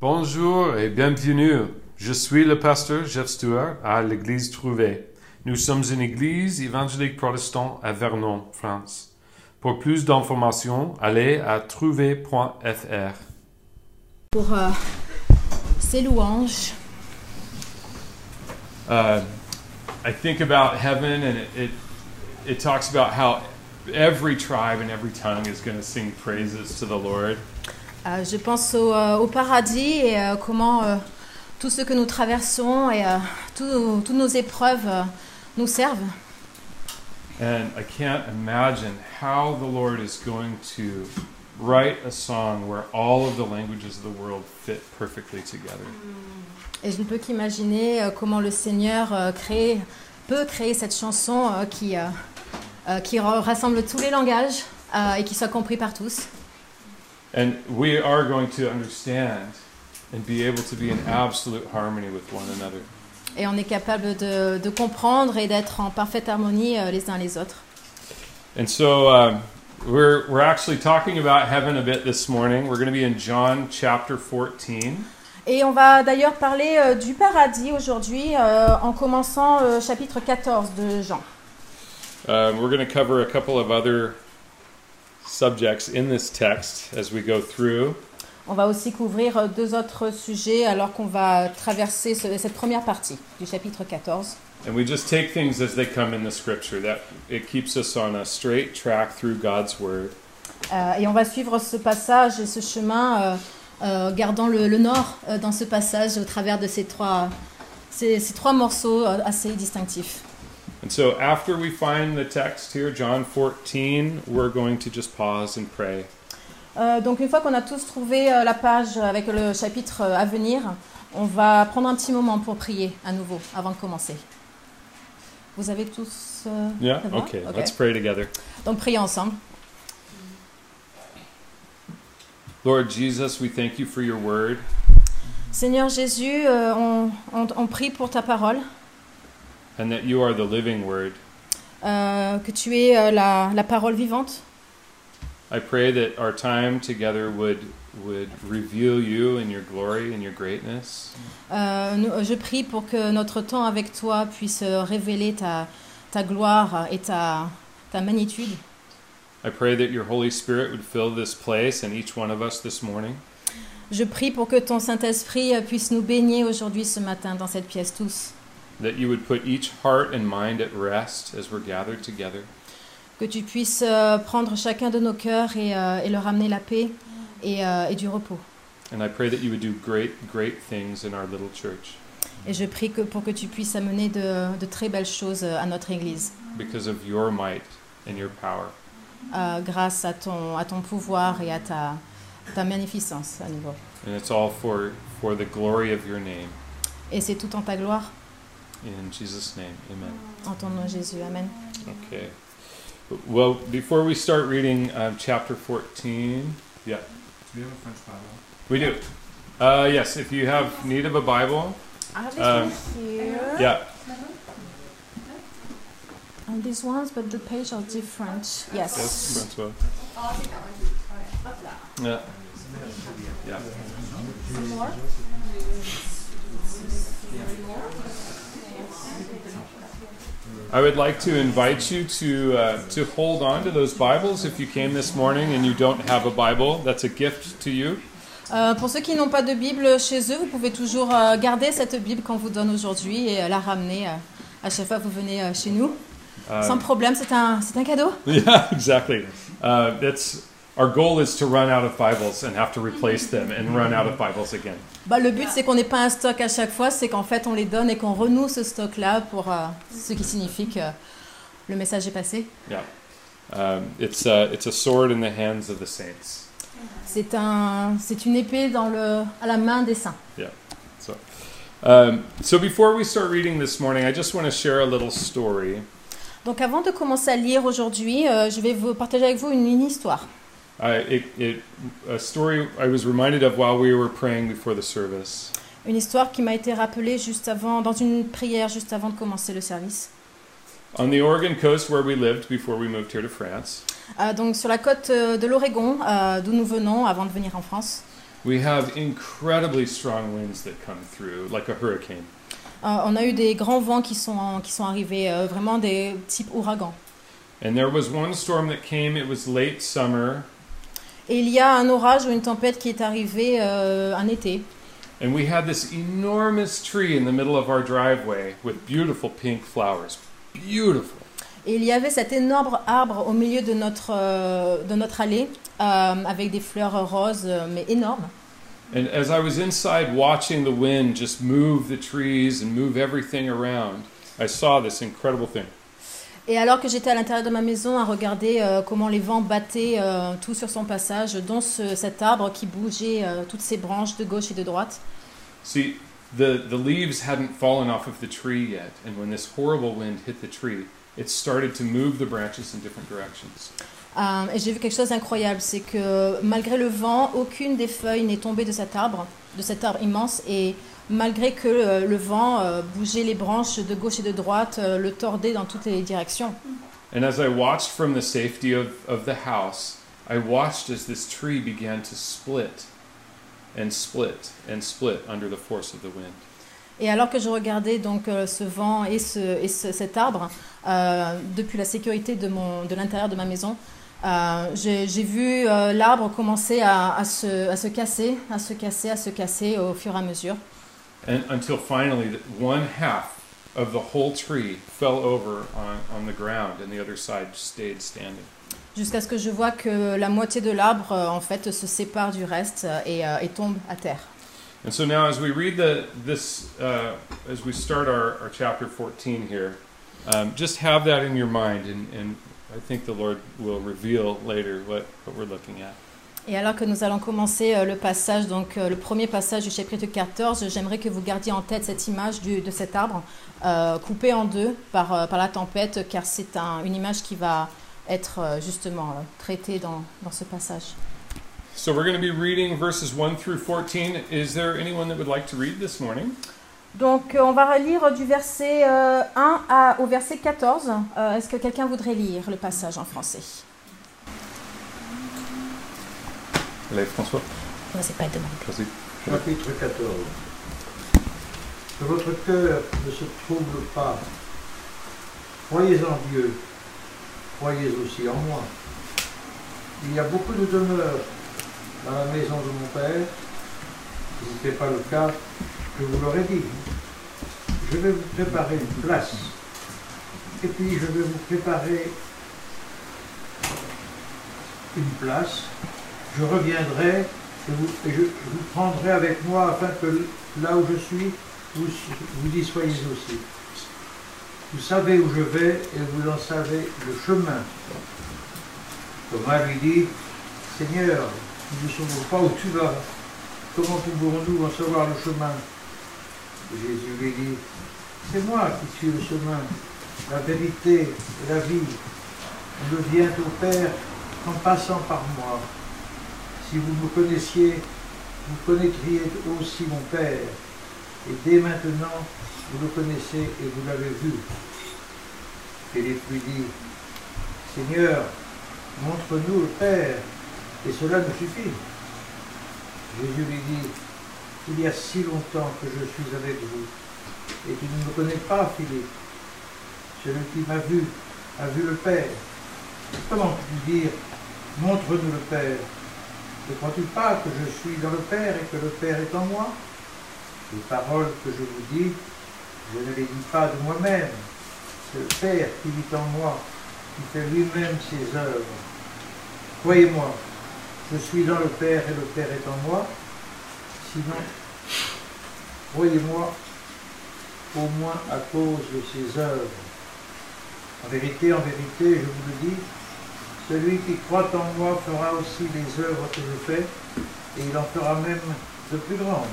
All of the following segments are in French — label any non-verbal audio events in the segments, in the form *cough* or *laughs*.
Bonjour et bienvenue. Je suis le pasteur Jeff Stewart à l'église Trouvé. Nous sommes une église évangélique protestante à Vernon, France. Pour plus d'informations, allez à trouvé.fr. pour euh, ces louanges. Uh, I think about heaven and it, it, it talks about how every tribe and every tongue is going to sing praises to the Lord. Euh, je pense au, euh, au paradis et euh, comment euh, tout ce que nous traversons et tout- toutes nos épreuves nous servent. And I can't imagine how the Lord is going to write a song where all of the languages of the world fit perfectly together. Et je ne peux qu'imaginer comment le Seigneur crée- peut créer cette chanson qui, qui ra- rassemble tous les langages et qui soit compris par tous. And we are going to understand and be able to be in absolute harmony with one another. Et on est capable de, de comprendre et d'être en parfaite harmonie euh, les uns les autres. And so um, we're, we're actually talking about heaven a bit this morning. We're going to be in John chapter 14. Et on va d'ailleurs parler euh, du paradis aujourd'hui euh, en commençant euh, chapitre 14 de Jean. Um, we're going to cover a couple of other subjects in this text as we go through. On va aussi couvrir euh, deux autres sujets alors qu'on va traverser ce- cette première partie du chapitre 14. And we just take things as they come in the scripture. That it keeps us on a straight track through God's word. Euh, et on va suivre ce passage et ce chemin, euh, euh, gardant le, le nord dans ce passage au travers de ces trois, ces, ces trois morceaux assez distinctifs. And so after we find the text here, John 14, we're going to just pause and pray. Euh, donc une fois qu'on a tous trouvé euh, la page avec le chapitre euh, à venir, on va prendre un petit moment pour prier à nouveau avant de commencer. Vous avez tous... euh, Yeah? Okay, Ok. let's pray together. Donc prions ensemble. Lord Jesus, we thank you for your word. Seigneur Jésus, euh, on, on- on prie pour ta parole, and that you are the living word. euh, que tu es euh, la, la parole vivante. I pray that our time together would would reveal you and your glory and your greatness. Euh, nous- je prie pour que notre temps avec toi puisse euh, révéler ta, ta gloire et ta, ta magnitude. I pray that your Holy Spirit would fill this place and each one of us this morning. Je prie pour que ton Saint-Esprit euh, puisse nous baigner aujourd'hui, ce matin, dans cette pièce tous. That you would put each heart and mind at rest as we're gathered together? Que tu puisses euh, prendre chacun de nos cœurs et, euh, et leur amener la paix et, euh, et du repos. And I pray that you would do great, great things in our little church Et je prie que, pour que tu puisses amener de, de très belles choses euh, à notre Église, because of your might and your power. euh, grâce à ton, à ton pouvoir et à ta, ta magnificence à nouveau. And it's all for, for the glory of your name. Et c'est tout en ta gloire, In Jesus' name, amen. en ton nom Jésus. Amen. Okay. Well, before we start reading um, chapter 14, yeah, Do you have a French Bible? we do. Uh, yes, if you have need of a Bible, I have this Um, one here. yeah, And these ones, but the pages are different. Yes. yes, Francois. Yeah, yeah. Some More? I would like to invite you to uh, to hold on to those Bibles if you came this morning and you don't have a Bible. That's a gift to you. Euh, pour ceux qui n'ont pas de Bible chez eux, vous pouvez toujours euh, garder cette Bible qu'on vous donne aujourd'hui et euh, la ramener euh, à chaque fois que vous venez euh, chez nous. Sans Uh, problème, c'est un, c'est un cadeau. *laughs* yeah, exactly. Uh, that's our goal is to run out of Bibles and have to replace them and run out of Bibles again. Bah, le but, c'est qu'on n'ait pas un stock à chaque fois, c'est qu'en fait, on les donne et qu'on renoue ce stock-là pour euh, ce qui signifie que le message est passé. Um, it's a, it's a sword in the hands of the saints. C'est un, c'est une épée dans le, à la main des saints. Um, so before we start reading this morning, I just want to share a little story. Donc avant de commencer à lire aujourd'hui, euh, je vais vous partager avec vous une, une histoire. It, it, a story I was reminded of while we were praying before the service. Une histoire qui m'a été rappelée juste avant, dans une prière juste avant de commencer le service. On the Oregon coast where we lived before we moved here to France, Euh, donc sur la côte euh, de l'Oregon, euh, d'où nous venons avant de venir en France, we have incredibly strong winds that come through, like a hurricane. On a eu des grands vents qui sont, qui sont arrivés, vraiment des types ouragans. And there was one storm that came, it was late summer, Et il y a un orage ou une tempête qui est arrivée euh, un été. and we had this enormous tree in the middle of our driveway with beautiful pink flowers. Beautiful. Et il y avait cet énorme arbre au milieu de notre, euh, de notre allée, euh, avec des fleurs roses, euh, mais énormes. And as I was inside watching the wind just move the trees and move everything around, I saw this incredible thing. Et alors que j'étais à l'intérieur de ma maison à regarder euh, comment les vents battaient euh, tout sur son passage, dont ce- cet arbre qui bougeait euh, toutes ses branches de gauche et de droite. See, the, the leaves hadn't fallen off of the tree yet, and when this horrible wind hit the tree, it started to move the branches in different directions. Euh, et j'ai vu quelque chose d'incroyable, c'est que malgré le vent, aucune des feuilles n'est tombée de cet arbre, de cet arbre immense, et malgré que euh, le vent euh, bougeait les branches de gauche et de droite, euh, le tordait dans toutes les directions. And as I watched from the safety of, of the house, I watched as this tree began to split and split and split under the force of the wind. Et alors que je regardais donc ce vent et, ce, et ce- cet arbre depuis la sécurité de, mon, de l'intérieur de ma maison, euh, j'ai, j'ai vu euh, l'arbre commencer à, à se, à se casser, à se casser, à se casser au fur et à mesure. And until finally, one half of the whole tree fell over on, on the ground, and the other side stayed standing. Jusqu'à ce que je vois que la moitié de l'arbre, euh, en fait, se sépare du reste euh, et, euh, et tombe à terre. And so now, as we read the this, uh, as we start our, our chapter 14 here, um, just have that in your mind, and, and I think the Lord will reveal later what, what we're looking at. Et alors que nous allons commencer euh, le passage, donc euh, le premier passage du chapitre 14, j'aimerais que vous gardiez en tête cette image du- de cet arbre euh, coupé en deux par, par la tempête, car c'est un- une image qui va être justement traitée dans, dans ce passage. So we're going to be reading verses 1 through 14. Is there anyone that would like to read this morning? Donc on va relire du verset euh, 1 à- au verset 14. Euh, Est-ce que quelqu'un voudrait lire le passage en français? Allez, François, Non, c'est pas demandé. vas-y. Chapitre 14. Que votre cœur ne se trouble pas. Croyez en Dieu. Croyez aussi en moi. Il y a beaucoup de demeures dans la maison de mon Père. Si ce n'était pas le cas, je vous l'aurais dit. Je vais vous préparer une place. Et puis je vais vous préparer une place. Je reviendrai et, je, vous prendrai avec moi afin que là où je suis, vous, y soyez aussi. Vous savez où je vais et vous en savez le chemin. Thomas lui dit, Seigneur, nous ne savons pas où tu vas. Comment pouvons-nous en savoir le chemin? Jésus lui dit, c'est moi qui suis le chemin, la vérité et la vie. On ne vient au Père qu'en passant par moi. Si vous me connaissiez, vous connaîtriez aussi mon Père. Et dès maintenant, vous le connaissez et vous l'avez vu. Philippe lui dit, Seigneur, montre-nous le Père, et cela nous suffit. Jésus lui dit, il y a si longtemps que je suis avec vous, et tu ne me connais pas, Philippe. Celui qui m'a vu a vu le Père. Comment peux-tu dire, montre-nous le Père? Ne crois-tu pas que je suis dans le Père et que le Père est en moi? Les paroles que je vous dis, je ne les dis pas de moi-même. C'est le Père qui vit en moi, qui fait lui-même ses œuvres. Croyez-moi, je suis dans le Père et le Père est en moi. Sinon, croyez-moi au moins à cause de ses œuvres. En vérité, en vérité, je vous le dis, celui qui croit en moi fera aussi les œuvres que je fais, et il en fera même de plus grandes,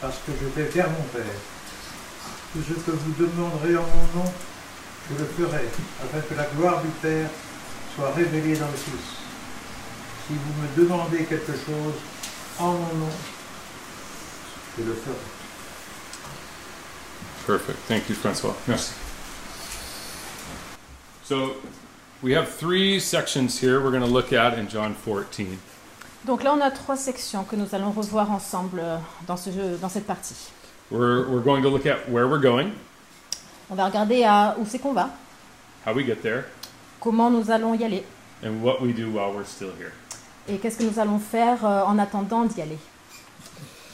parce que je vais vers mon Père. Tout ce que vous demanderez en mon nom, je le ferai, afin que la gloire du Père soit révélée dans le Fils. Si vous me demandez quelque chose en mon nom, je le ferai. Perfect. Thank you, Francois. Merci. So, we have three sections here we're going to look at in John 14. Donc là, on a trois sections que nous allons revoir ensemble euh, dans, ce jeu, dans cette partie. We're, we're going to look at where we're going, On va regarder à où c'est qu'on va, how we get there, comment nous allons y aller and what we do while we're still here. et qu'est-ce que nous allons faire euh, en attendant d'y aller.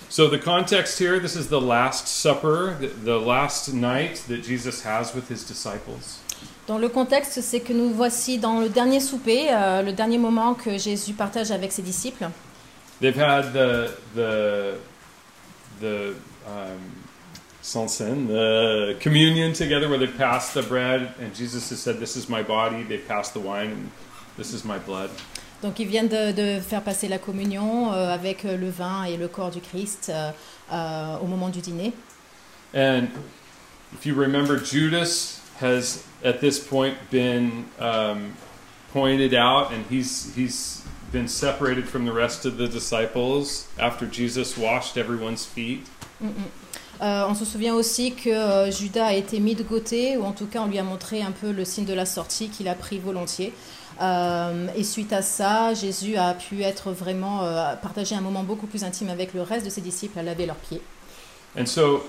So, the context here this is the Last Supper, the, the last night that Jesus has with his disciples. Dans le contexte, c'est que nous voici dans le dernier souper, euh, le dernier moment que Jésus partage avec ses disciples. They've had the, the, the, um, Sansen, the communion together where they passed the bread, and Jesus has said, This is my body. They passed the wine, and this is my blood. Donc ils viennent de, de faire passer la communion euh, avec euh, le vin et le corps du Christ euh, euh, au moment du dîner. And if you remember, Judas has at this point been um, pointed out, and he's he's been separated from the rest of the disciples after Jesus washed everyone's feet. Mm, mm. Euh, on se souvient aussi que euh, Judas a été mis de côté, ou en tout cas on lui a montré un peu le signe de la sortie qu'il a pris volontiers. Euh, et suite à ça, Jésus a pu être vraiment partager un moment beaucoup plus intime avec le reste de ses disciples, à laver leurs pieds. And so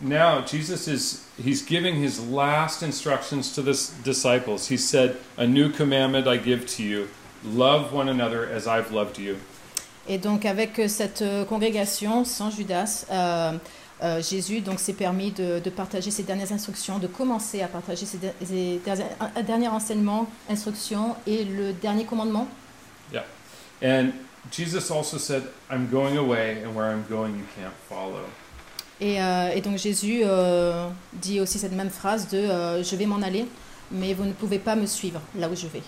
now Jesus is he's giving his last instructions to the disciples. He said, "A new commandment I give to you: love one another as I've loved you." Et donc avec euh, cette euh, congrégation sans Judas, euh, euh, Jésus donc s'est permis de, de partager ses dernières instructions, de commencer à partager ses, de- ses derniers, derniers enseignements, instructions et le dernier commandement. Yeah. And Jesus also said, "I'm going away, and where I'm going, you can't follow." Et, euh, et donc Jésus euh, dit aussi cette même phrase de euh, je vais m'en aller, mais vous ne pouvez pas me suivre là où je vais.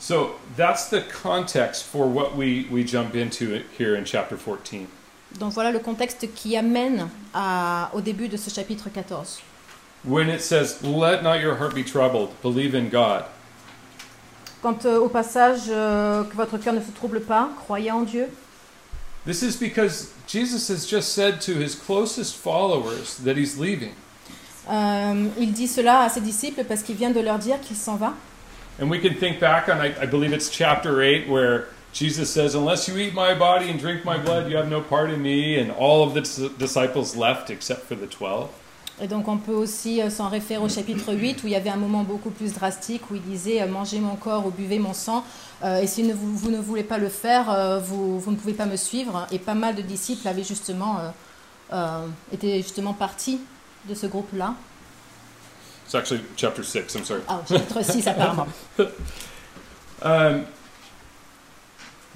So that's the context for what we, we jump into here in chapter 14. Donc voilà le contexte qui amène à, au début de ce chapitre 14. When it says, Let not your heart be troubled, believe in God. Quant euh, au passage que votre cœur ne se trouble pas, croyez en Dieu. This is because Jesus has just said to his closest followers that he's leaving. Euh, il dit cela à ses disciples parce qu'il vient de leur dire qu'il s'en va. And we can think back on, I, I believe it's chapter 8, where Jesus says, Unless you eat my body and drink my blood, you have no part in me. And all of the disciples left except for the 12. Et donc on peut aussi euh, s'en référer au chapitre 8 où il y avait un moment beaucoup plus drastique où il disait euh, mangez mon corps ou buvez mon sang euh, et si ne- vous, vous ne voulez pas le faire, euh, vous, vous ne pouvez pas me suivre. Et pas mal de disciples avaient justement euh, euh, été justement partis de ce groupe-là. It's actually chapter 6, I'm sorry. Ah, chapitre 6 *laughs* apparemment. Um,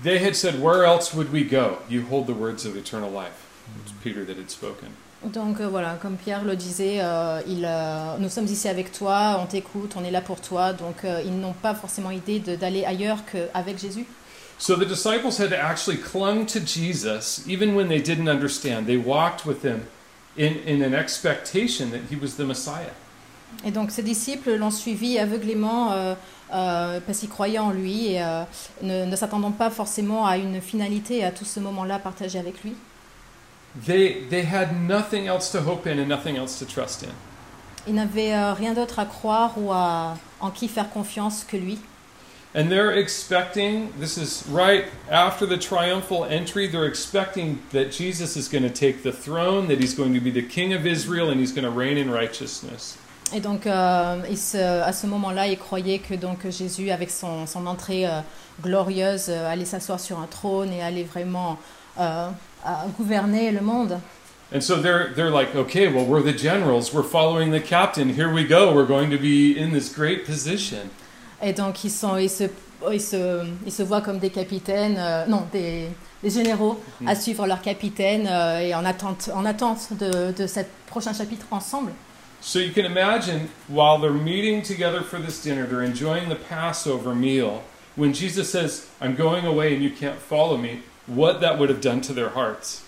they had said, Where else would we go? You hold the words of eternal life. It's Peter that had spoken. Donc euh, voilà, comme Pierre le disait, euh, il, euh, nous sommes ici avec toi, on t'écoute, on est là pour toi. Donc ils n'ont pas forcément idée d'aller ailleurs qu'avec Jésus. So the disciples had actually clung to Jesus even when they didn't understand. They walked with him in, in an expectation that he was the Messiah. Et donc ces disciples l'ont suivi aveuglément parce qu'ils croyaient en lui et ne, ne s'attendant pas forcément à une finalité et à tout ce moment-là partagé avec lui. They, they had nothing else to hope in and nothing else to trust in. Ils n'avaient euh, rien d'autre à croire ou à, en qui faire confiance que lui. And they're expecting, this is right after the triumphal entry, they're expecting that Jesus is going to take the throne, that he's going to be the king of Israel, and he's going to reign in righteousness. Et donc euh, ils se- à ce moment-là, ils croyaient que donc Jésus, avec son, son entrée euh, glorieuse, euh, allait s'asseoir sur un trône et allait vraiment euh, à gouverner le monde. And so they're, they're like, okay, well, we're the generals, we're following the captain, here we go, we're going to be in this great position. Et donc ils, sont, ils, se, ils, se, ils se voient comme des capitaines, euh, non, des, des généraux Mhm. à suivre leur capitaine euh, et en attente, en attente de, de ce prochain chapitre ensemble. So you can imagine while they're meeting together for this dinner, they're enjoying the Passover meal, when Jesus says, I'm going away and you can't follow me, what that would have done to their hearts.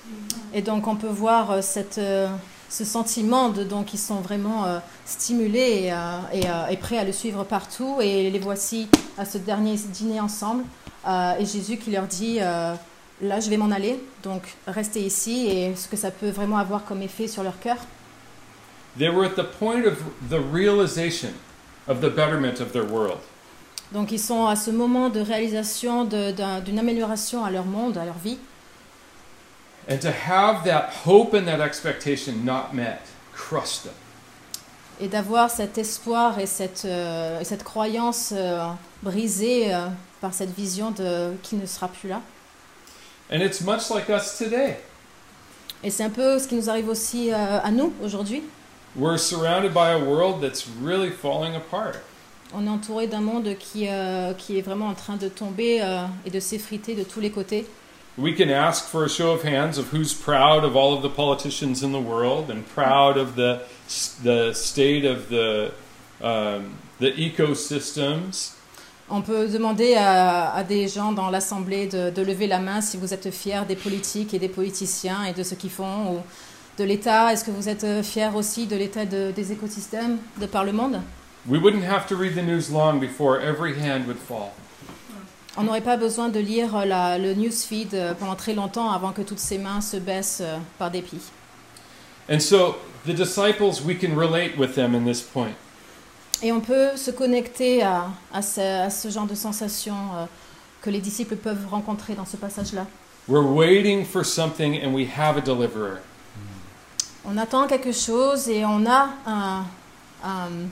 Et donc on peut voir euh, cette, euh, ce sentiment de donc ils sont vraiment euh, stimulés et, et, et prêts à le suivre partout. Et les voici à ce dernier dîner ensemble. Euh, et Jésus qui leur dit euh, là je vais m'en aller, donc restez ici. Et ce que ça peut vraiment avoir comme effet sur leur cœur. They were at the point of the realization of the betterment of their world. Donc ils sont à ce moment de réalisation d'une amélioration à leur monde, à leur vie. And to have that hope and that expectation not met crushed them. Et d'avoir cet espoir et cette, euh, cette croyance euh, brisée euh, par cette vision de qui ne sera plus là. And it's much like us today. Et c'est un peu ce qui nous arrive aussi euh, à nous aujourd'hui. We're surrounded by a world that's really falling apart. On est entouré d'un monde qui, euh, qui est vraiment en train de tomber euh, et de s'effriter de tous les côtés. We can ask for a show of hands of who's proud of all of the politicians in the world and proud of the, the state of the, um, the ecosystems. On peut demander à, à des gens dans l'Assemblée de, de lever la main si vous êtes fiers des politiques et des politiciens et de ce qu'ils font, ou de l'État. Est-ce que vous êtes euh, fiers aussi de l'état de- des écosystèmes de par le monde? We wouldn't have to read the news long before every hand would fall. On n'aurait pas besoin de lire la- le newsfeed euh, pendant très longtemps avant que toutes ces mains se baissent euh, par dépit. And so the disciples, we can relate with them in this point. Et on peut se connecter à, à ce, à ce genre de sensation euh, que les disciples peuvent rencontrer dans ce passage-là. We're waiting for something and we have a deliverer. On attend quelque chose et on a un, un-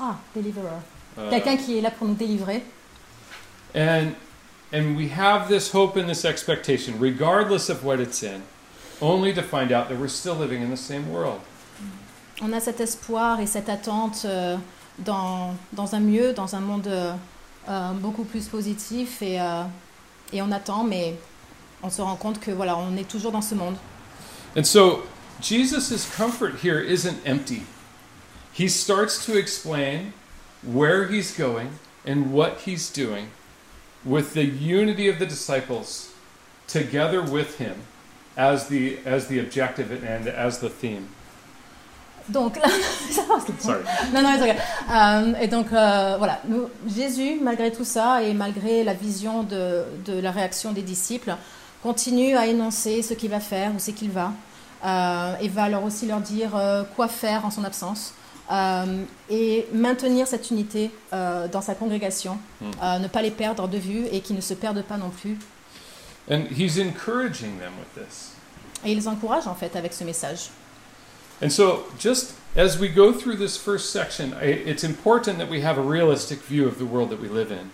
ah, deliverer. Uh, Quelqu'un qui est là pour nous délivrer. and and we have this hope and this expectation, regardless of what it's in, only to find out that we're still living in the same world. On a cet espoir et cette attente euh, dans, dans un mieux, dans un monde euh, euh, beaucoup plus positif et, euh, et on attend, mais on se rend compte que voilà, on est toujours dans ce monde. And so Jesus' comfort here isn't empty. He starts to explain where he's going and what he's doing with the unity of the disciples together with him as the as the objective and as the theme. Donc là, *laughs* c'est. Non, non, c'est ok. Euh, et donc euh, voilà, nous- Jésus, malgré tout ça et malgré la vision de, de la réaction des disciples, continue à énoncer ce qu'il va faire ou ce qu'il va, euh, et va leur aussi leur dire euh, quoi faire en son absence, et maintenir cette unité euh, dans sa congrégation, Mm. euh, ne pas les perdre de vue et qu'ils ne se perdent pas non plus. And he's encouraging them with this. Et il les encourage en fait avec ce message. And so, just as we go through this first section, I, it's important that we have a realistic view of the world that we live in.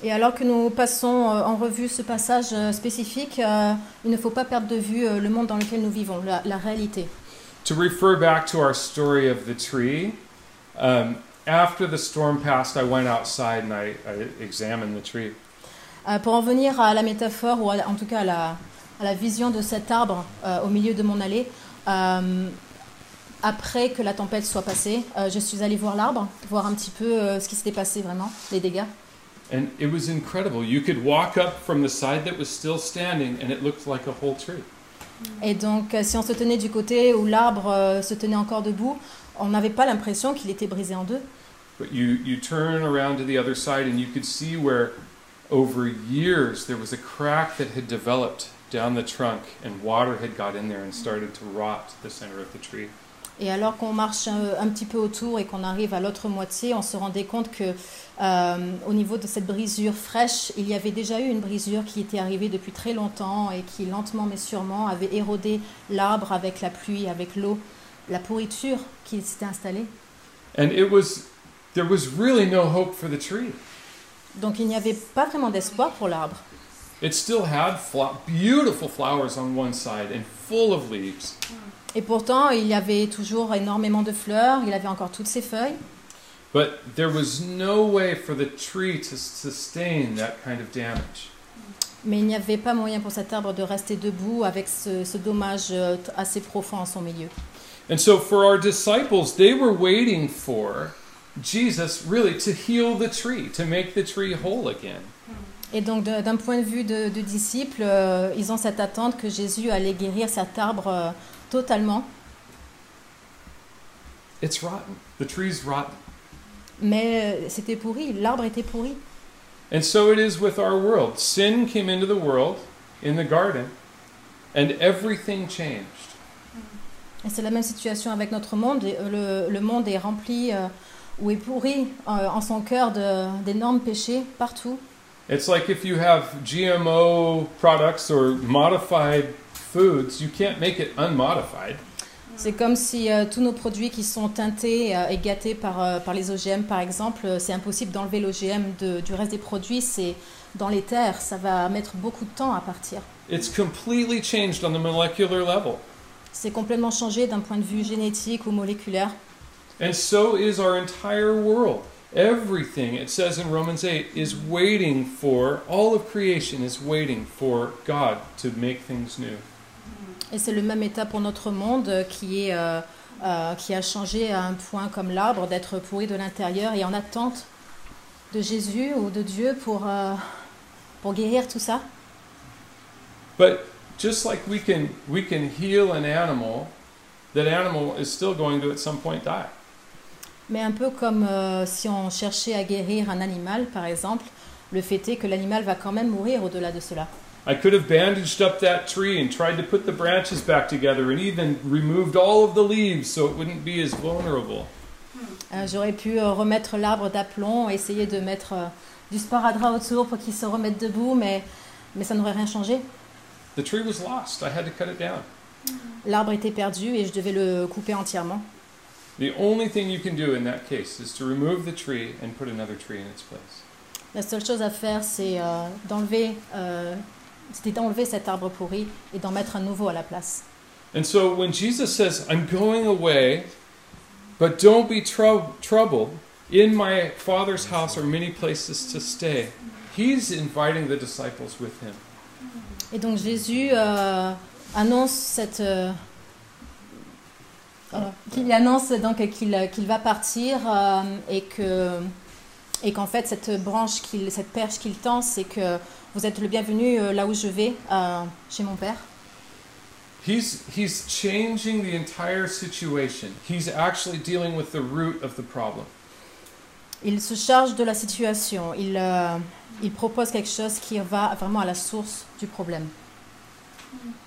Et alors que nous passons euh, en revue ce passage euh, spécifique, euh, il ne faut pas perdre de vue euh, le monde dans lequel nous vivons, la, la réalité. To refer back to our story of the tree, um, after the storm passed, I went outside and I, I examined the tree. Euh, pour en venir à la métaphore, ou à la- en tout cas à la, à la vision de cet arbre euh, au milieu de mon allée, euh, après que la tempête soit passée, euh, je suis allée voir l'arbre, voir un petit peu euh, ce qui s'était passé vraiment, les dégâts. And it was incredible. You could walk up from the side that was still standing and it looked like a whole tree. Et donc, euh, si on se tenait du côté où l'arbre euh, se tenait encore debout, on n'avait pas l'impression qu'il était brisé en deux. But you, you turn around to the other side and you could see where, over years, there was a crack that had developed down the trunk and water had got in there and started to rot the center of the tree. Et alors qu'on marche un, un petit peu autour et qu'on arrive à l'autre moitié, on se rendait compte que euh, au niveau de cette brisure fraîche, il y avait déjà eu une brisure qui était arrivée depuis très longtemps et qui lentement mais sûrement avait érodé l'arbre avec la pluie, avec l'eau, la pourriture qui s'était installée. And it was, there was really no hope for the tree. Donc il n'y avait pas vraiment d'espoir pour l'arbre. It still had beautiful flowers on one side and full of leaves. Et pourtant, il y avait toujours énormément de fleurs, il avait encore toutes ses feuilles. But there was no way for the tree to sustain that kind of damage. Mais il n'y avait pas moyen pour cet arbre de rester debout avec ce, ce dommage euh, assez profond en son milieu. And so for our disciples, they were waiting for Jesus really to heal the tree, to make the tree whole again. Hmm. Et donc, d'un point de vue de, de disciples, euh, ils ont cette attente que Jésus allait guérir cet arbre euh, totalement. It's rotten. The tree's rotten. Mais euh, c'était pourri, l'arbre était pourri. And so it is with our world. Sin came into the world in the garden, and everything changed. Et c'est la même situation avec notre monde. Le, le monde est rempli où est pourri en son cœur d'énormes péchés partout. It's like if you have GMO products or modified foods, you can't make it unmodified. C'est comme si euh, tous nos produits qui sont teintés euh, et gâtés par, euh, par les OGM, par exemple, euh, c'est impossible d'enlever l'OGM de- du reste des produits. C'est dans les terres, ça va mettre beaucoup de temps à partir. It's completely changed on the molecular level. C'est complètement changé d'un point de vue génétique ou moléculaire. And so is our entire world. Everything, it says in Romans 8, is waiting for, all of creation is waiting for God to make things new. Et c'est le même état pour notre monde qui, est, euh, euh, qui a changé à un point comme l'arbre d'être pourri de l'intérieur et en attente de Jésus ou de Dieu pour, euh, pour guérir tout ça. But just like we can, we can heal an animal, that animal is still going to at some point die. Mais un peu comme euh, si on cherchait à guérir un animal, par exemple, le fait est que l'animal va quand même mourir au-delà de cela. I could have bandaged up that tree and tried to put the branches back together and even removed all of the leaves so it wouldn't be as vulnerable. Euh, J'aurais pu euh, remettre l'arbre d'aplomb, essayer de mettre euh, du sparadrap autour pour qu'il se remette debout, mais, mais ça n'aurait rien changé. L'arbre était perdu et je devais le couper entièrement. The only thing you can do in that case is to remove the tree and put another tree in its place. La seule chose à faire, c'est euh, d'enlever, euh, c'était d'enlever cet arbre pourri et d'en mettre un nouveau à la place. And so when Jesus says, I'm going away, but don't be trou- troubled, in my Father's house are many places to stay, he's inviting the disciples with him. Et donc Jésus euh, annonce cette, qu'il annonce donc qu'il qu'il va partir euh, et que et qu'en fait cette branche qu'il cette perche qu'il tend, c'est que vous êtes le bienvenu euh, là où je vais euh, chez mon père. He's, he's changing the entire situation. He's actually dealing with the root of the problem. Il se charge de la situation. Il euh, il propose quelque chose qui va vraiment à la source du problème.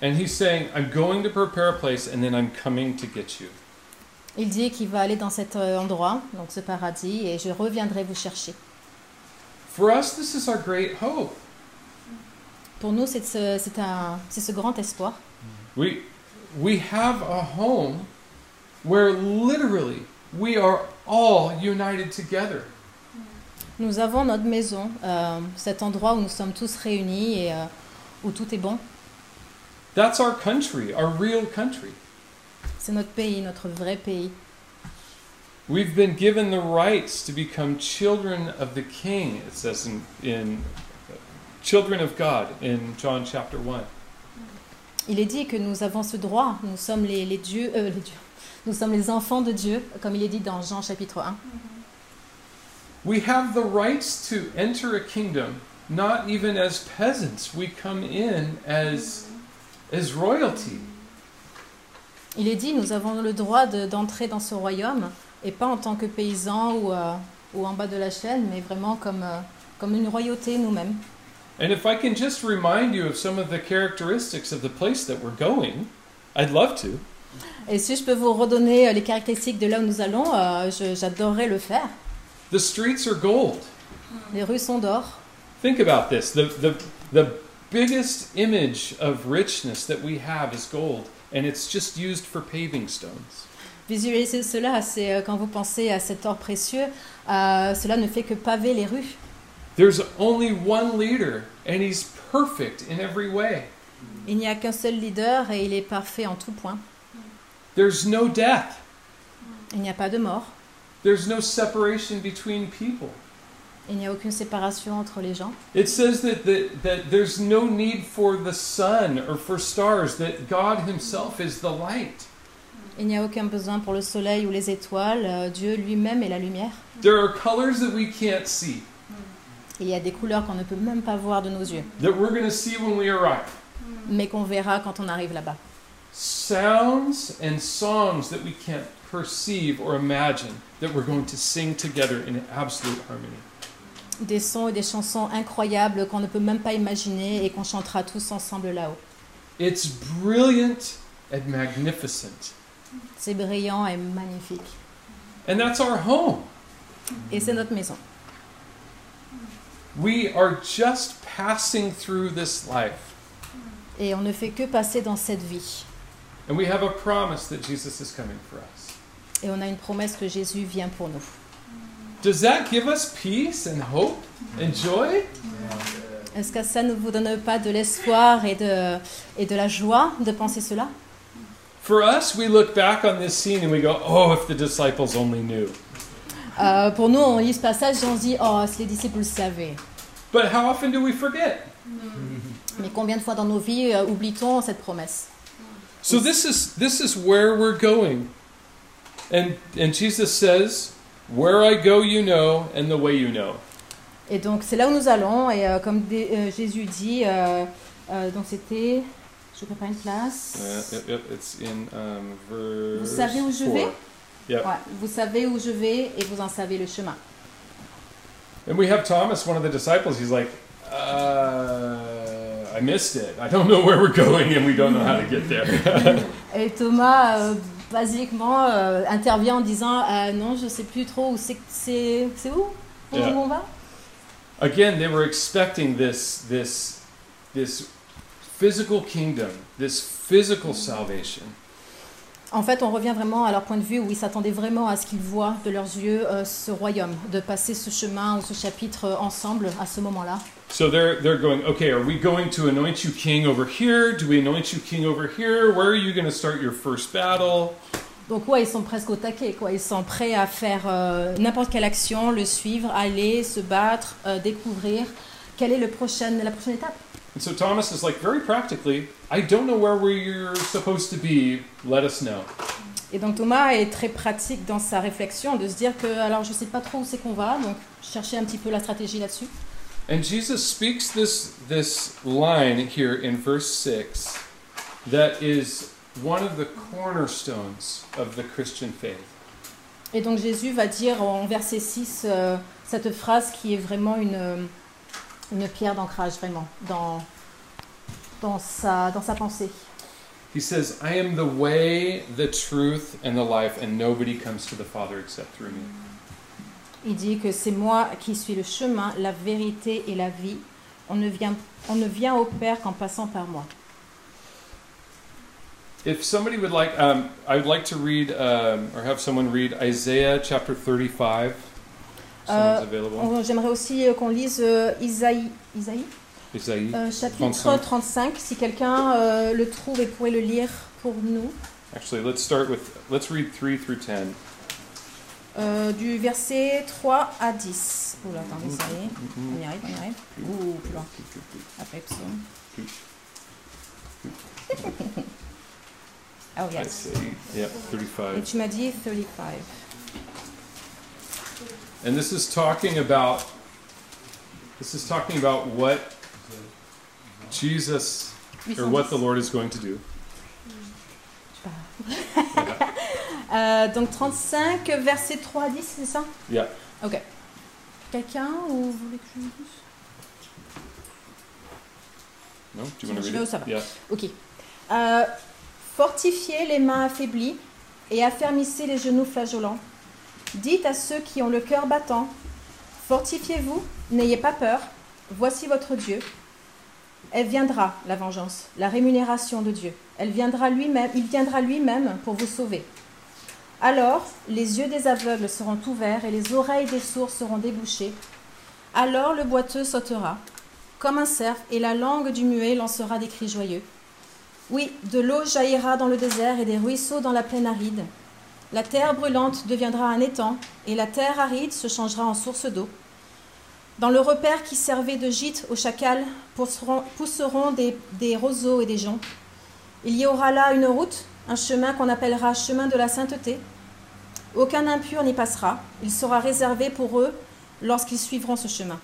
And he's saying, I'm going to prepare a place and then I'm coming to get you. Il dit qu'il va aller dans cet euh, endroit, donc ce paradis, et je reviendrai vous chercher. For us, this is our great hope. Pour nous, c'est ce, c'est un, c'est ce grand espoir. We, we have a home where literally we are all united together. Nous avons notre maison, euh, cet endroit où nous sommes tous réunis et euh, où tout est bon. That's our country, our real country. C'est notre pays, notre vrai pays. We've been given the rights to become children of the King, it says in, in children of God in John chapter 1. Il est dit que nous avons ce droit, nous sommes les, les dieux, euh, les dieux, nous sommes les enfants de Dieu, comme il est dit dans Jean chapitre 1. Mm-hmm. We have the rights to enter a kingdom, not even as peasants. We come in as, royalty. Il est dit, nous avons le droit de- d'entrer dans ce royaume, et pas en tant que paysans ou, euh, ou en bas de la chaîne, mais vraiment comme, euh, comme une royauté nous-mêmes. And if I can just remind you of some of the characteristics of the place that we're going, I'd love to. Et si je peux vous redonner euh, les caractéristiques de là où nous allons, euh, j'adorerais le faire. The streets are gold. Les rues sont d'or. Think about this. The, the, the biggest image of richness that we have is gold, and it's just used for paving stones. Visualisez cela, c'est euh, quand vous pensez à cet or précieux, euh, cela ne fait que paver les rues. There's only one leader, and he's perfect in every way. Il n'y a qu'un seul leader et il est parfait en tout point. There's no death, Il n'y a pas de mort, there's no separation between people. Il n'y a aucune séparation entre les gens. It says that, that, that there's no need for the sun or for stars, that God Himself is the light. Il n'y a aucun besoin pour le soleil ou les étoiles. euh, Dieu lui-même est la lumière. There are colors that we can't see, Il y a des couleurs qu'on ne peut même pas voir de nos yeux, that we're going to see when we arrive. mais qu'on verra quand on arrive là-bas. Sounds and songs that we can't perceive or imagine, that we're going to sing together in absolute harmony. Des sons et des chansons incroyables qu'on ne peut même pas imaginer et qu'on chantera tous ensemble là-haut. It's brilliant and magnificent. C'est brillant et magnifique. And that's our home. Et c'est notre maison. We are just passing through this life. Et on ne fait que passer dans cette vie. And we have a promise that Jesus is coming for us. Et on a une promesse que Jésus vient pour nous. Does that give us peace and hope and joy? Est-ce que ça ne vous donne pas de l'espoir et de, et de la joie de penser cela For us, we look back on this scene and we go, oh, if the disciples only knew. Euh, Pour nous, on lit ce passage et on se dit Oh, si les disciples savaient. But how often do we forget? Mais combien de fois dans nos vies euh, oublie-t-on cette promesse So this is this is where we're going. And and Jesus says, "Where I go, you know, and the way you know." Et donc, c'est là où nous allons. Et euh, comme euh, Jésus dit, euh, donc c'était. Je prépare une place. Uh, yep, yep, it's in um, verse Vous savez où je four. vais Yep. Ouais, vous savez où je vais et vous en savez le chemin. And we have Thomas, one of the disciples. He's like, uh, "I missed it. I don't know where we're *laughs* going, and we don't know how to get there." Et Thomas, basiquement, euh, intervient en disant Euh, Non, je sais plus trop où c'est. C'est c'est où? Où Yeah. on va? Again, they were expecting this this this physical kingdom, this physical salvation. En fait, on revient vraiment à leur point de vue où ils s'attendaient vraiment à ce qu'ils voient de leurs yeux euh, ce royaume, de passer ce chemin ou ce chapitre euh, ensemble à ce moment-là. So they're they're going, okay, are we going to anoint you king over here? Do we anoint you king over here? Where are you going to start your first battle? Donc ouais, ils sont presque au taquet, quoi. Ils sont prêts à faire euh, n'importe quelle action, le suivre, aller, se battre, découvrir. Quelle est le prochain, la prochaine étape And so Thomas is like, very practically, I don't know where we're supposed to be. Let us know. Et donc Thomas est très pratique dans sa réflexion de se dire que alors je sais pas trop où c'est qu'on va, donc chercher un petit peu la stratégie là-dessus. And Jesus speaks this this line here in verse six, that is one of the cornerstones of the Christian faith. Et donc Jésus va dire en verset 6 euh, cette phrase qui est vraiment une, euh, une pierre d'ancrage, vraiment, dans, dans, sa, dans sa pensée. He says, I am the way, the truth, and the life, and nobody comes to the Father except through me. Il dit que c'est moi qui suis le chemin, la vérité et la vie. On ne vient, on ne vient au Père qu'en passant par moi. If somebody would like, um, I would like to read, um, or have someone read Isaiah chapter 35. Uh. On- J'aimerais aussi euh, qu'on lise euh, Isaïe, Isaïe? Isaïe. euh, chapitre 35. 35, si quelqu'un euh, le trouve et pourrait le lire pour nous. Actually, let's start with, let's read 3 through 10. Euh, du verset 3 à 10. Oula, attendez, ça y est. On y arrive, on y arrive. Ouh, plus loin. Après, psaume. *laughs* Oh, I yes. see. Yep, Et 35. tu m'as dit 35. And this is talking about, this is talking about what Jesus, or what the Lord is going to do. *laughs* Euh, donc 35, verset 3 à 10, c'est ça? Yeah. Ok. Quelqu'un ou vous voulez que je le dise? No? Do you Tu want to veux- veux, it? ça va. Yeah. Ok. Euh, fortifiez les mains affaiblies et affermissez les genoux flageolants. Dites à ceux qui ont le cœur battant Fortifiez-vous, n'ayez pas peur, voici votre Dieu. Elle viendra, la vengeance, la rémunération de Dieu. Elle viendra lui-même, il viendra lui-même pour vous sauver. Alors, les yeux des aveugles seront ouverts et les oreilles des sourds seront débouchées. Alors le boiteux sautera comme un cerf et la langue du muet lancera des cris joyeux. Oui, de l'eau jaillira dans le désert et des ruisseaux dans la plaine aride. La terre brûlante deviendra un étang, et la terre aride se changera en source d'eau. Dans le repère qui servait de gîte aux chacals pousseront, des, des roseaux et des joncs. Il y aura là une route, un chemin qu'on appellera chemin de la sainteté. Aucun impur n'y passera, il sera réservé pour eux lorsqu'ils suivront ce chemin.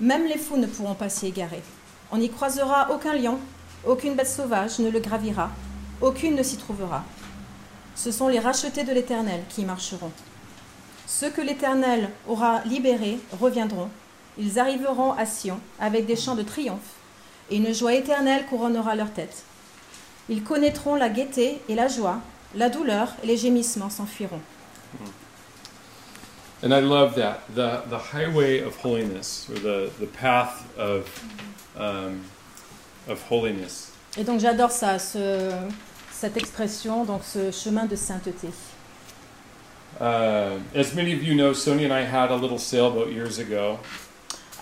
Même les fous ne pourront pas s'y égarer. On n'y croisera aucun lion, aucune bête sauvage ne le gravira, aucune ne s'y trouvera. Ce sont les rachetés de l'Éternel qui marcheront. Ceux que l'Éternel aura libérés reviendront. Ils arriveront à Sion avec des chants de triomphe, et une joie éternelle couronnera leur tête. Ils connaîtront la gaieté et la joie, la douleur et les gémissements s'enfuiront. And I love that the the highway of holiness, or the the path of um, of holiness. Et donc j'adore ça, ce- cette expression, donc ce chemin de sainteté. Uh, as many of you know, Sonia and I had a little sailboat years ago.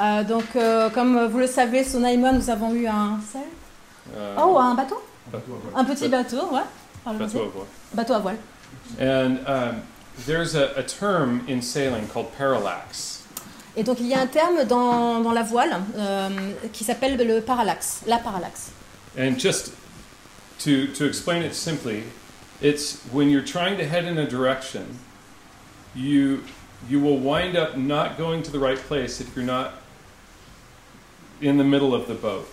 Euh, donc euh, comme vous le savez, Sona et moi, nous avons eu un... Uh, Oh, un bateau? Bateau Un petit bateau, ouais. Bateau à voile. Bateau à voile. And um, there's a, a term in sailing called parallax. Et donc il y a un terme dans, dans la voile euh, qui s'appelle le parallaxe, la parallaxe. And just to, to explain it simply, it's when you're trying to head in a direction, you, you will wind up not going to the right place if you're not in the middle of the boat.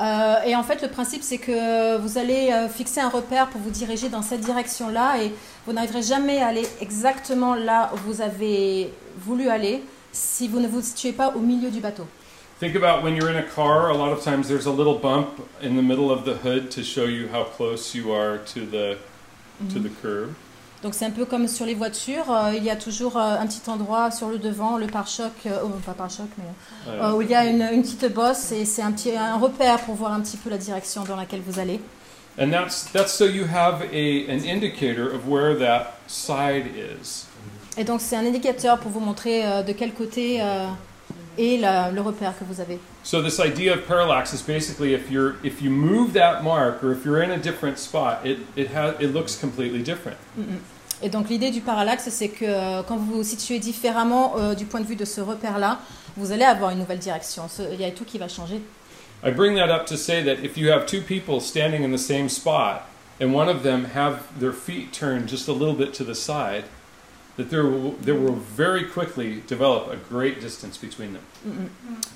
Euh, et en fait, le principe, c'est que vous allez euh, fixer un repère pour vous diriger dans cette direction-là et vous n'arriverez jamais à aller exactement là où vous avez voulu aller si vous ne vous situez pas au milieu du bateau. Think about when you're in a car, a lot of times there's a little bump in the middle of the hood to show you how close you are to the, to the curb. Donc c'est un peu comme sur les voitures, euh, il y a toujours euh, un petit endroit sur le devant, le pare-choc, euh, oh, pas pare-choc, mais Uh, euh, où il y a une, une petite bosse et c'est un petit un repère pour voir un petit peu la direction dans laquelle vous allez. and that's, that's so you have a, an indicator of where that side is. Et donc c'est un indicateur pour vous montrer de quel côté est la- le repère que vous avez. So this idea of parallax is basically if you're if you move that mark or if you're in a different spot, it it has it looks completely different. Et donc l'idée du parallaxe, c'est que euh, quand vous vous situez différemment euh, du point de vue de ce repère-là, vous allez avoir une nouvelle direction. Ce- Il y a tout qui va changer. I bring that up to say that if you have two people standing in the same spot and one of them have their feet turned just a little bit to the side,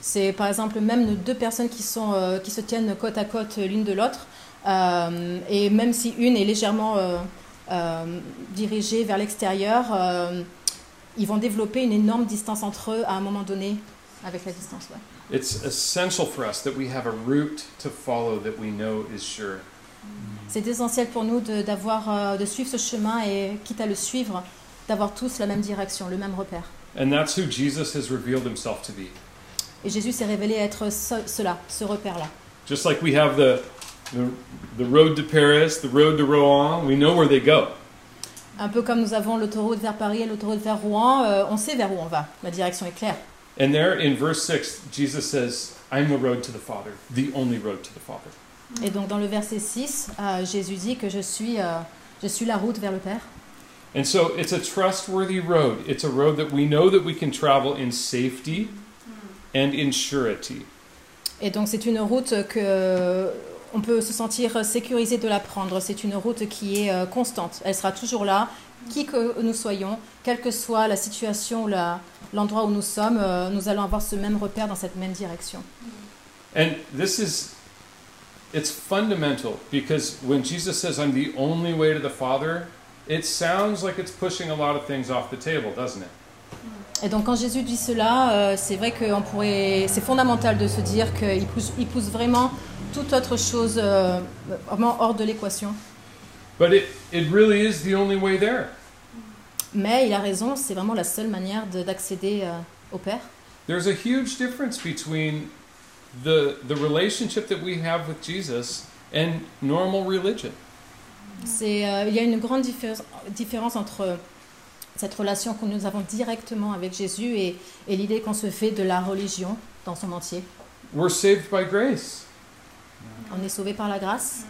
C'est par exemple même deux personnes qui, sont, euh, qui se tiennent côte à côte l'une de l'autre, euh, et même si une est légèrement euh, dirigée vers l'extérieur, ils vont développer une énorme distance entre eux à un moment donné avec la distance. ouais. It's essential for us that we have a route to follow that we know is sure. C'est essentiel pour nous de, d'avoir, de suivre ce chemin et, quitte à le suivre, d'avoir tous la même direction, le même repère. And that's who Jesus has revealed himself to be. Et Jésus s'est révélé être ce- cela, ce repère-là. Just like we have the, the, the road to Paris, the road to Rouen, we know where they go. Un peu comme nous avons l'autoroute vers Paris et l'autoroute vers Rouen, euh, on sait vers où on va. La direction est claire. And there in verse 6, Jesus says, I'm the road to the Father, the only road to the Father. Et donc dans le verset 6, euh, Jésus dit que je suis, euh, je suis la route vers le Père. And so it's a trustworthy road. It's a road that we know that we can travel in safety and in surety. Et donc c'est une route que euh, on peut se sentir sécurisé de la prendre. C'est une route qui est euh, constante. Elle sera toujours là, qui que nous soyons, quelle que soit la situation, la- l'endroit où nous sommes, euh, nous allons avoir ce même repère dans cette même direction. And this is it's fundamental because when Jesus says I'm the only way to the Father, it sounds like it's pushing a lot of things off the table, doesn't it? Et donc quand Jésus dit cela, euh, c'est vrai qu'on pourrait, c'est fondamental de se dire qu'il pousse, il pousse vraiment toute autre chose euh, vraiment hors de l'équation. But it, it really is the only way there. Mais il a raison, c'est vraiment la seule manière de- d'accéder euh, au Père. There's a huge difference between the the relationship that we have with Jesus and normal religion. C'est, euh, il y a une grande diffé- différence entre cette relation que nous avons directement avec Jésus et, et l'idée qu'on se fait de la religion dans son entier. We're saved by grace On est sauvé par la grâce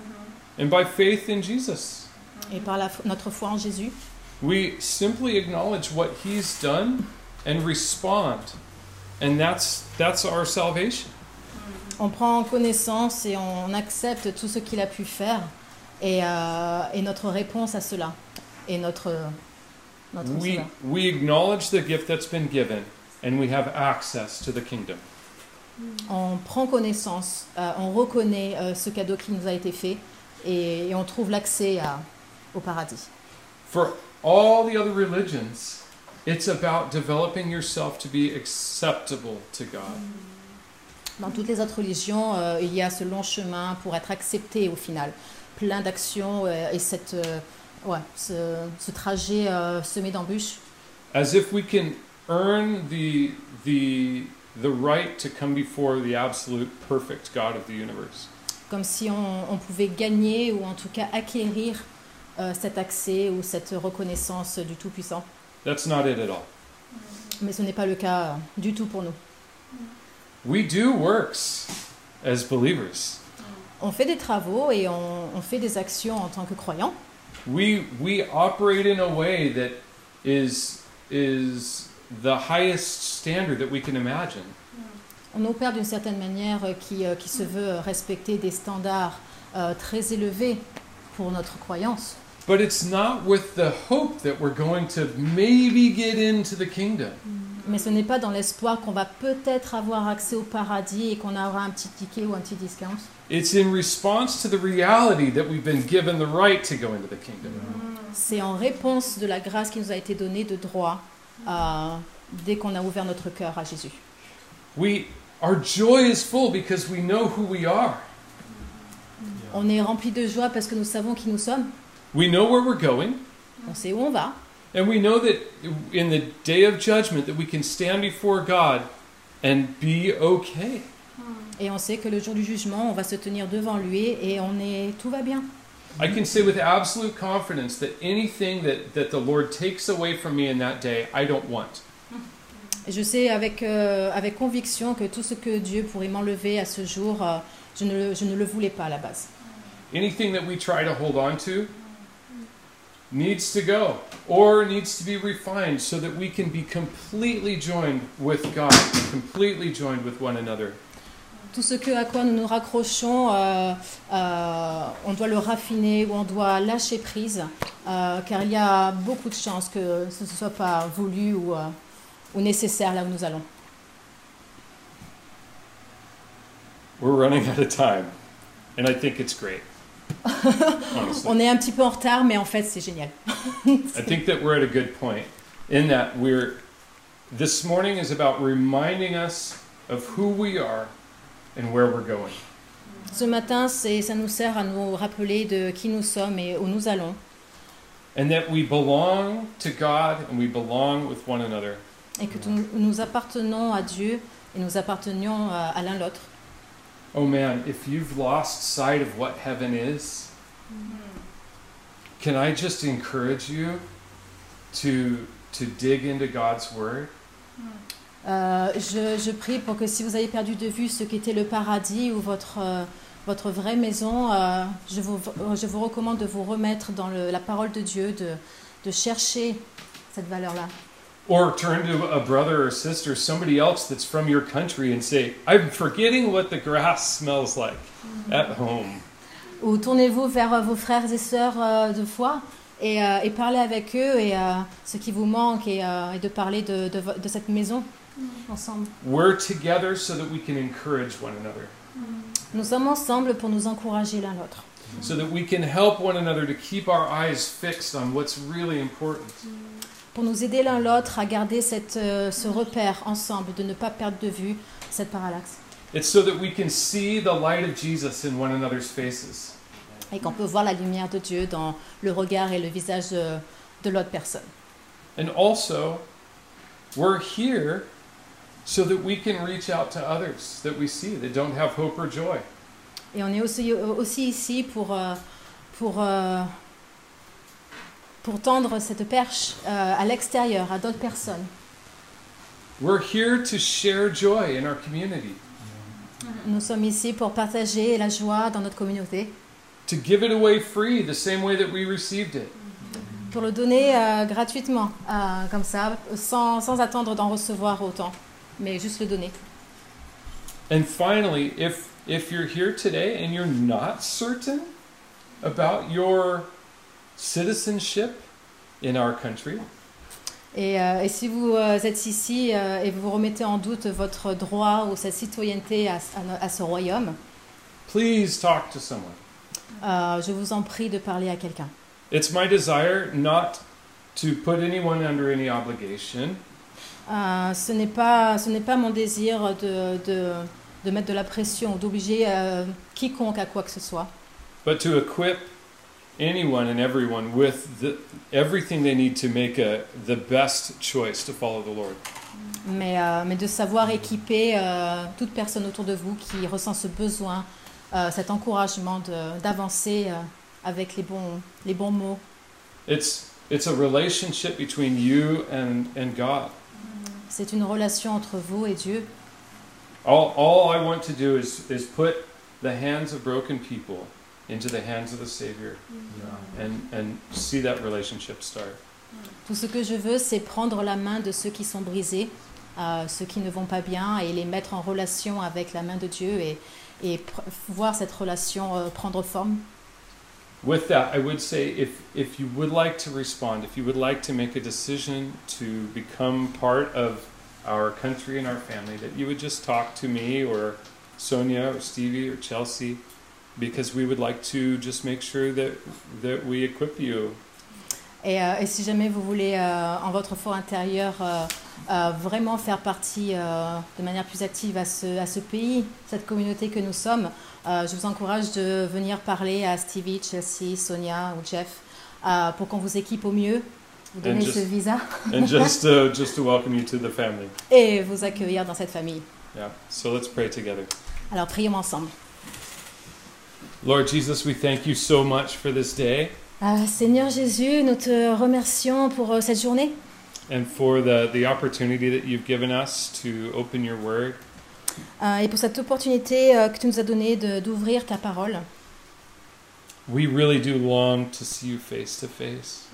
and by faith in Jesus. et par la, notre foi en Jésus. We simply acknowledge what he's done and respond. And that's that's our salvation. On prend connaissance et on accepte tout ce qu'il a pu faire et, euh, et notre réponse à cela et notre, notre We acknowledge the gift that's been given and we have access to the kingdom. On prend connaissance, euh, on reconnaît euh, ce cadeau qui nous a été fait et, et on trouve l'accès au paradis. For all the other religions, it's about developing yourself to be acceptable to God. Dans toutes les autres religions, euh, il y a ce long chemin pour être accepté au final. Plein d'actions euh, et cette, euh, ouais, ce, ce trajet euh, semé d'embûches. as if we can earn the the the right to come before the absolute perfect God of the universe. comme si on, on pouvait gagner ou en tout cas acquérir euh, cet accès ou cette reconnaissance du Tout-Puissant. That's not it at all. Mais ce n'est pas le cas du tout pour nous. We do works as believers. On fait des travaux et on, on fait des actions en tant que croyants. We we operate in a way that is is the highest standard that we can imagine. On opère d'une certaine manière qui, euh, qui se veut respecter des standards euh, très élevés pour notre croyance. But it's not with the hope that we're going to maybe get into the kingdom. Mais ce n'est pas dans l'espoir qu'on va peut-être avoir accès au paradis et qu'on aura un petit ticket ou un petit discount. It's in response to the reality that we've been given the right to go into the kingdom. C'est en réponse de la grâce qui nous a été donnée de droit euh, dès qu'on a ouvert notre cœur à Jésus. We our joy is full because we know who we are. On est rempli de joie parce que nous savons qui nous sommes, We know where we're going, on sait où on va, and we know that in the day of judgment that we can stand before God and be okay. Et on sait que le jour du jugement, on va se tenir devant lui et on est tout va bien. I can say with absolute confidence that anything that, that the Lord takes away from me in that day, I don't want. Je sais avec, euh, avec conviction que tout ce que Dieu pourrait m'enlever à ce jour, euh, je, ne, le- je ne le voulais pas à la base. Anything that we try to hold on to needs to go or needs to be refined so that we can be completely joined with God, completely joined with one another. Tout ce que, à quoi nous nous raccrochons, euh, euh, on doit le raffiner ou on doit lâcher prise, euh, car il y a beaucoup de chances que ce ne soit pas voulu ou, euh, ou nécessaire là où nous allons. We're running out of time, and I think it's great. *laughs* On est un petit peu en retard, mais en fait c'est génial. *laughs* I think that we're at a good point in that we're this morning is about reminding us of who we are and where we're going. Ce matin, ça nous sert à nous rappeler de qui nous sommes et où nous allons, And that we belong to God and we belong with one another. et que nous, nous appartenons à Dieu et nous appartenions à, à l'un l'autre. Oh man, if you've lost sight of what heaven is, mm-hmm. can I just encourage you to to dig into God's word? Mm. Euh, je, je prie pour que si vous avez perdu de vue ce qu'était le paradis ou votre, euh, votre vraie maison, euh, je, vous, je vous recommande de vous remettre dans le- la parole de Dieu, de, de chercher cette valeur-là. Or turn to a brother or sister, somebody else that's from your country, and say, I'm forgetting what the grass smells like at home. Ou tournez-vous vers vos frères et sœurs de foi et, et parlez avec eux et ce qui vous manque et, et de parler de, de cette maison ensemble. We're together so that we can encourage one another, Nous sommes ensemble pour nous encourager l'un l'autre, so that we can help one another to keep our eyes fixed on what's really important. pour nous aider l'un l'autre à garder cette, euh, ce repère ensemble, de ne pas perdre de vue cette parallaxe. It's so that we can see the light of Jesus in one another's faces. et qu'on peut voir la lumière de Dieu dans le regard et le visage de, de l'autre personne. And also, we're here so that we can reach out to others that we see that don't have hope or joy. Et on est aussi, aussi ici pour, euh, pour, euh, pour tendre cette perche euh, à l'extérieur, à d'autres personnes. We're here to share joy in our community, Nous sommes ici pour partager la joie dans notre communauté, to give it away free the same way that we received it. pour le donner euh, gratuitement, euh, comme ça, sans, sans attendre d'en recevoir autant, mais juste le donner. And finally, if if you're here today and you're not certain about your citizenship in our country, Et, euh, et si vous euh, êtes ici euh, et vous remettez en doute votre droit ou sa citoyenneté à, à- à ce royaume, please talk to someone. euh, je vous en prie de parler à quelqu'un. It's my desire not to put anyone under any obligation, Euh, ce n'est pas, ce n'est pas mon désir de, de, de mettre de la pression d'obliger euh, quiconque à quoi que ce soit, but to equip anyone and everyone with the, everything they need to make a, the best choice to follow the Lord. mais, euh, mais de savoir équiper toute personne autour de vous qui ressent ce besoin, cet encouragement d'avancer avec les bons, les bons mots. It's, it's a relationship between you and, and God. C'est une relation entre vous et Dieu. All, all I want to do is, is put the hands of broken people into the hands of the Savior and, and see that relationship start. Tout ce que je veux, c'est prendre la main de ceux qui sont brisés, euh, ceux qui ne vont pas bien, et les mettre en relation avec la main de Dieu et, voir cette relation euh, prendre forme. With that, I would say if, if you would like to respond, if you would like to make a decision to become part of our country and our family, that you would just talk to me or Sonia or Stevie or Chelsea, because we would like to just make sure that, that we equip you. Et, euh, et si jamais vous voulez, euh, en votre fort intérieur, euh, euh, vraiment faire partie euh, de manière plus active à ce, à ce pays, cette communauté que nous sommes, euh, je vous encourage de venir parler à Stevie, Chelsea, Sonia ou Jeff pour qu'on vous équipe au mieux, vous donner ce visa and *laughs* just to, just to welcome you to the family. et vous accueillir dans cette famille. Yeah. So let's pray together. Alors prions ensemble. Lord Jesus, we thank you so much for this day Seigneur Jésus, nous te remercions pour cette journée and for the, the opportunity that you've given us to open your word. et pour cette opportunité euh, que tu nous as donnée d'ouvrir ta parole. We really do long to see you face to face.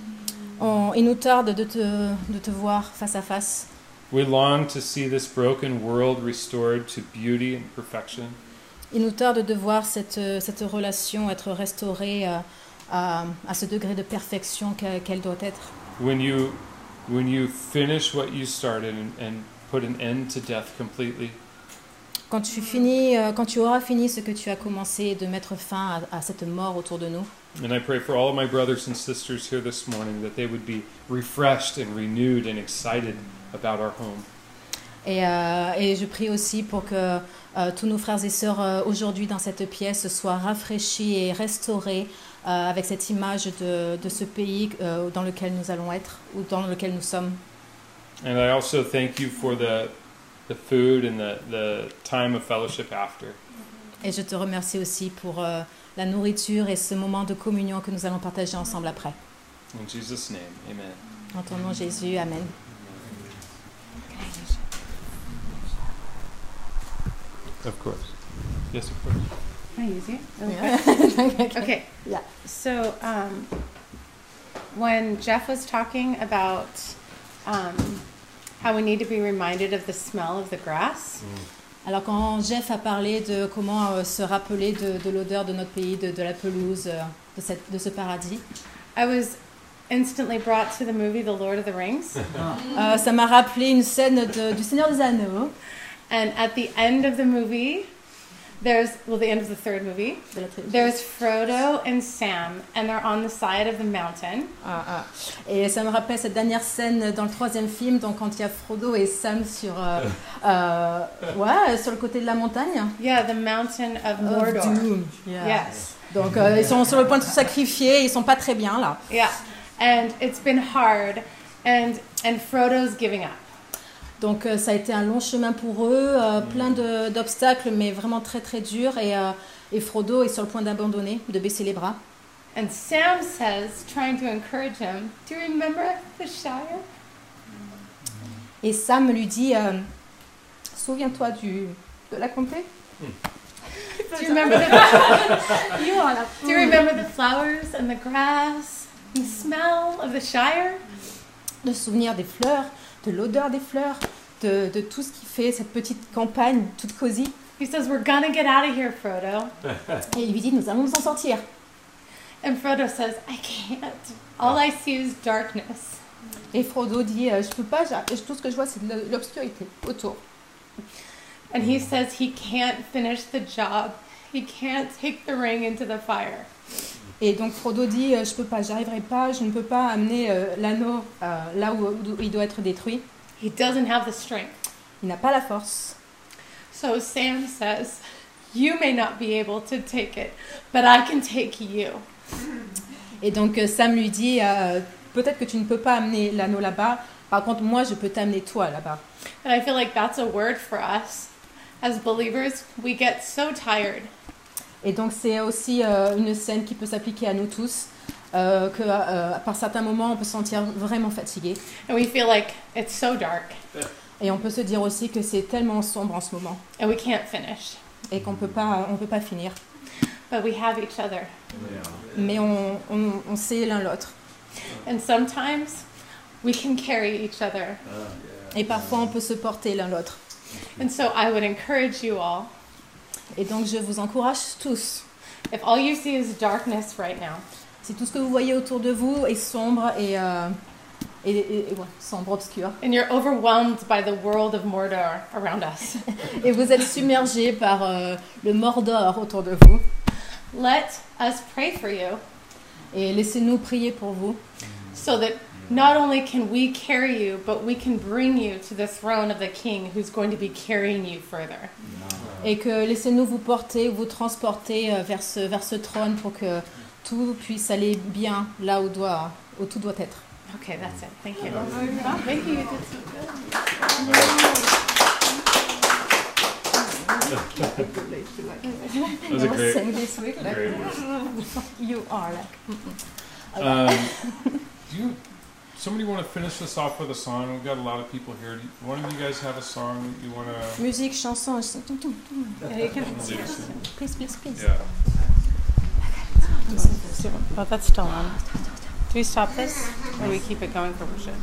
On- il nous tarde de te, de te voir face à face. We long to see this broken world restored to beauty and perfection. Il nous tarde de voir cette, euh, cette relation être restaurée euh, à, à ce degré de perfection que- qu'elle doit être. When you, when you finish what you started and, and put an end to death completely, Quand tu, finis, euh, quand tu auras fini ce que tu as commencé, de mettre fin à, à cette mort autour de nous. And I pray for all of my brothers and sisters here this morning that they would be refreshed and renewed and excited about our home. Et, euh, et je prie aussi pour que euh, tous nos frères et sœurs euh, aujourd'hui dans cette pièce soient rafraîchis et restaurés euh, avec cette image de, de ce pays dans lequel nous allons être ou dans lequel nous sommes. And I also thank you for the, the food and the, the time of fellowship after. Et je te remercie aussi pour la nourriture et ce moment de communion que nous allons partager ensemble après. In Jesus' name, amen. En ton nom Jésus, Amen. Of course. Yes, of course. Can I use you? really quick? *laughs* Okay. Yeah. So, um, when Jeff was talking about um, how we need to be reminded of the smell of the grass, Alors quand Jeff a parlé de comment euh, se rappeler de, de l'odeur de notre pays, de, de la pelouse, euh, de, cette, de ce paradis, I was instantly brought to the movie The Lord of the Rings. *laughs* euh, ça m'a rappelé une scène de- du Seigneur des Anneaux, and at the end of the movie, there's, well, the end of the third movie, there's Frodo and Sam, and they're on the side of the mountain. Ah, ah. Et ça me rappelle cette dernière scène dans le troisième film, donc quand il y a Frodo et Sam sur, euh, *laughs* euh, ouais, sur le côté de la montagne. Yeah, the mountain of Of Mordor. Doom. Yeah. Yes. Donc euh, ils sont sur le point de se sacrifier, ils sont pas très bien là. Yeah, and it's been hard, and and Frodo's giving up. Donc euh, ça a été un long chemin pour eux, euh, plein de- d'obstacles, mais vraiment très très dur. Et, euh, et Frodo est sur le point d'abandonner, de baisser les bras. And Sam says, trying to encourage him, "Do you remember the Shire?" Et Sam lui dit, euh, souviens-toi du de la comté. *laughs* Do you remember the *laughs* Do you remember the flowers and the grass, and the smell of the Shire? de se souvenir des fleurs, de l'odeur des fleurs, de, de tout ce qui fait cette petite campagne toute cosy. He says, "We're gonna get out of here, Frodo." *laughs* Et il lui dit, nous allons nous en sortir. And Frodo says, "I can't. All I see is darkness." Et Frodo dit, euh, je peux pas, tout ce que je vois c'est de l'obscurité autour. And he says he can't finish the job. He can't take the ring into the fire. Et donc Frodo dit, euh, je peux pas, j'arriverai pas, je ne peux pas amener euh, l'anneau euh, là où, où il doit être détruit. He doesn't have the strength. Il n'a pas la force. So Sam says, You may not be able to take it, but I can take you. Et donc Sam lui dit, euh, peut-être que tu ne peux pas amener l'anneau là-bas, par contre moi je peux t'amener toi là-bas. And I feel like that's a word for us. As believers, we get so tired. Et donc c'est aussi euh, une scène qui peut s'appliquer à nous tous, euh, que euh, par certains moments on peut se sentir vraiment fatigué. And we feel like it's so dark Et on peut se dire aussi que c'est tellement sombre en ce moment and we can't finish. et qu'on peut pas, on peut pas finir. But we have each other. Mais on, on, on sait l'un l'autre. And sometimes we can carry each other. Et parfois on peut se porter l'un l'autre. And so I would encourage you all Et donc je vous encourage tous. if all you see is darkness right now, Si tout ce que vous voyez autour de vous est sombre et, euh, et, et- et- ouais, sombre, obscur, and you're overwhelmed by the world of Mordor around us, *laughs* et vous êtes submergé par euh, le Mordor autour de vous, let us pray for you et laissez-nous prier pour vous, so that not only can we carry you, but we can bring you to the throne of the King who's going to be carrying you further. Et que laissez-nous vous porter, vous transporter euh, vers ce, vers ce trône pour que tout puisse aller bien là où, doit, où tout doit être. Okay, that's it. Thank you. Thank you. That was a great, Sing this week, like, you are like. Um, do *laughs* you? Somebody want to finish this off with a song? We've got a lot of people here. Do you, one of you guys have a song that you want to? Musique, chanson, Yeah, you can- please, please, please. Yeah. Oh, that's still on. Do we stop this, or do we keep it going for worship?